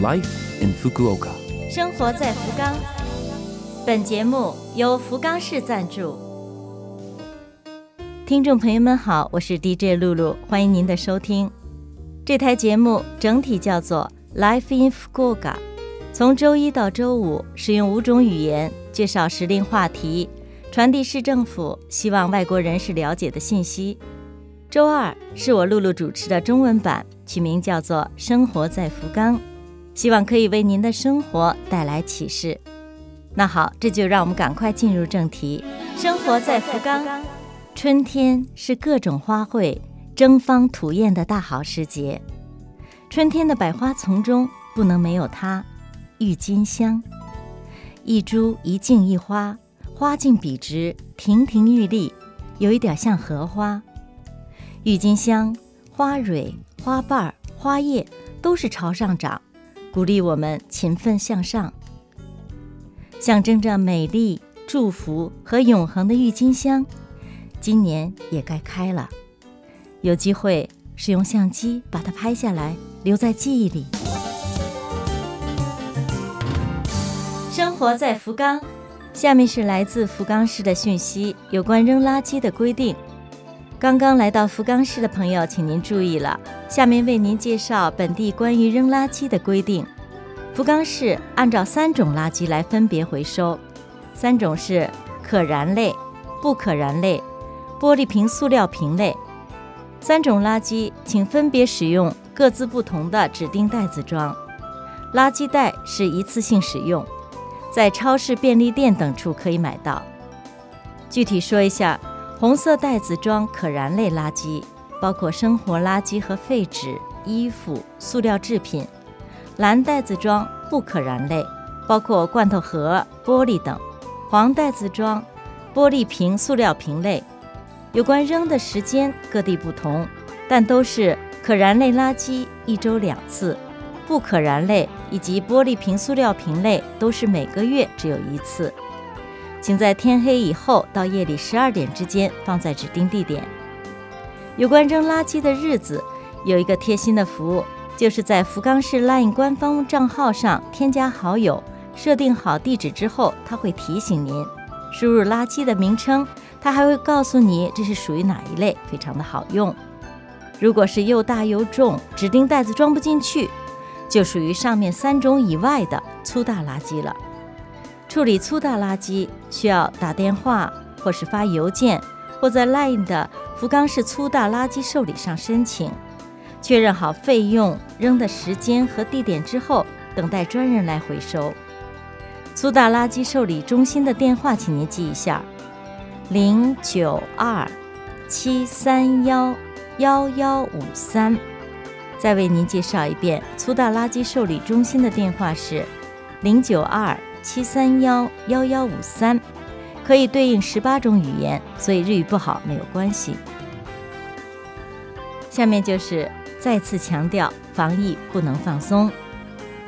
Life in Fukuoka。生活在福冈。本节目由福冈市赞助。听众朋友们好，我是 DJ 露露，欢迎您的收听。这台节目整体叫做 Life in Fukuoka，从周一到周五使用五种语言介绍时令话题，传递市政府希望外国人士了解的信息。周二是我露露主持的中文版，取名叫做《生活在福冈》，希望可以为您的生活带来启示。那好，这就让我们赶快进入正题。生活在福冈，春天是各种花卉争芳吐艳的大好时节。春天的百花丛中不能没有它——郁金香。一株一茎一花，花径笔直，亭亭玉立，有一点像荷花。郁金香花蕊、花瓣、花叶都是朝上长，鼓励我们勤奋向上。象征着美丽、祝福和永恒的郁金香，今年也该开了。有机会使用相机把它拍下来，留在记忆里。生活在福冈，下面是来自福冈市的讯息，有关扔垃圾的规定。刚刚来到福冈市的朋友，请您注意了，下面为您介绍本地关于扔垃圾的规定。福冈市按照三种垃圾来分别回收，三种是可燃类、不可燃类、玻璃瓶、塑料瓶类。三种垃圾请分别使用各自不同的指定袋子装。垃圾袋是一次性使用，在超市、便利店等处可以买到。具体说一下。红色袋子装可燃类垃圾，包括生活垃圾和废纸、衣服、塑料制品；蓝袋子装不可燃类，包括罐头盒、玻璃等；黄袋子装玻璃瓶、塑料瓶类。有关扔的时间各地不同，但都是可燃类垃圾一周两次，不可燃类以及玻璃瓶、塑料瓶类都是每个月只有一次。请在天黑以后到夜里十二点之间放在指定地点。有关扔垃圾的日子，有一个贴心的服务，就是在福冈市 LINE 官方账号上添加好友，设定好地址之后，他会提醒您输入垃圾的名称，他还会告诉你这是属于哪一类，非常的好用。如果是又大又重，指定袋子装不进去，就属于上面三种以外的粗大垃圾了。处理粗大垃圾需要打电话，或是发邮件，或在 LINE 的福冈市粗大垃圾受理上申请，确认好费用、扔的时间和地点之后，等待专人来回收。粗大垃圾受理中心的电话，请您记一下：零九二七三幺幺幺五三。再为您介绍一遍，粗大垃圾受理中心的电话是零九二。七三幺幺幺五三，可以对应十八种语言，所以日语不好没有关系。下面就是再次强调，防疫不能放松，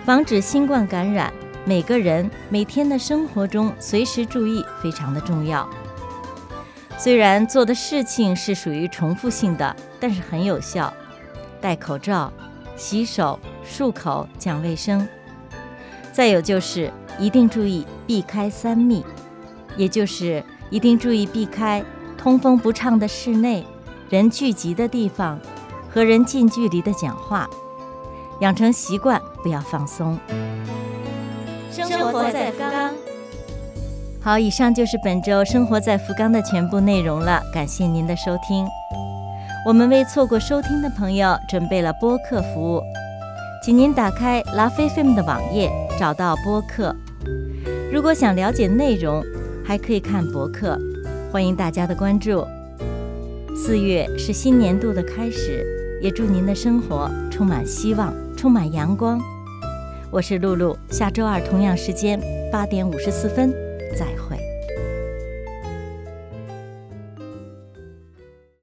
防止新冠感染，每个人每天的生活中随时注意非常的重要。虽然做的事情是属于重复性的，但是很有效。戴口罩、洗手、漱口、讲卫生。再有就是。一定注意避开三密，也就是一定注意避开通风不畅的室内、人聚集的地方和人近距离的讲话，养成习惯，不要放松。生活在福冈。好，以上就是本周生活在福冈的全部内容了，感谢您的收听。我们为错过收听的朋友准备了播客服务，请您打开拉菲菲姆的网页，找到播客。如果想了解内容，还可以看博客，欢迎大家的关注。四月是新年度的开始，也祝您的生活充满希望，充满阳光。我是露露，下周二同样时间八点五十四分再会。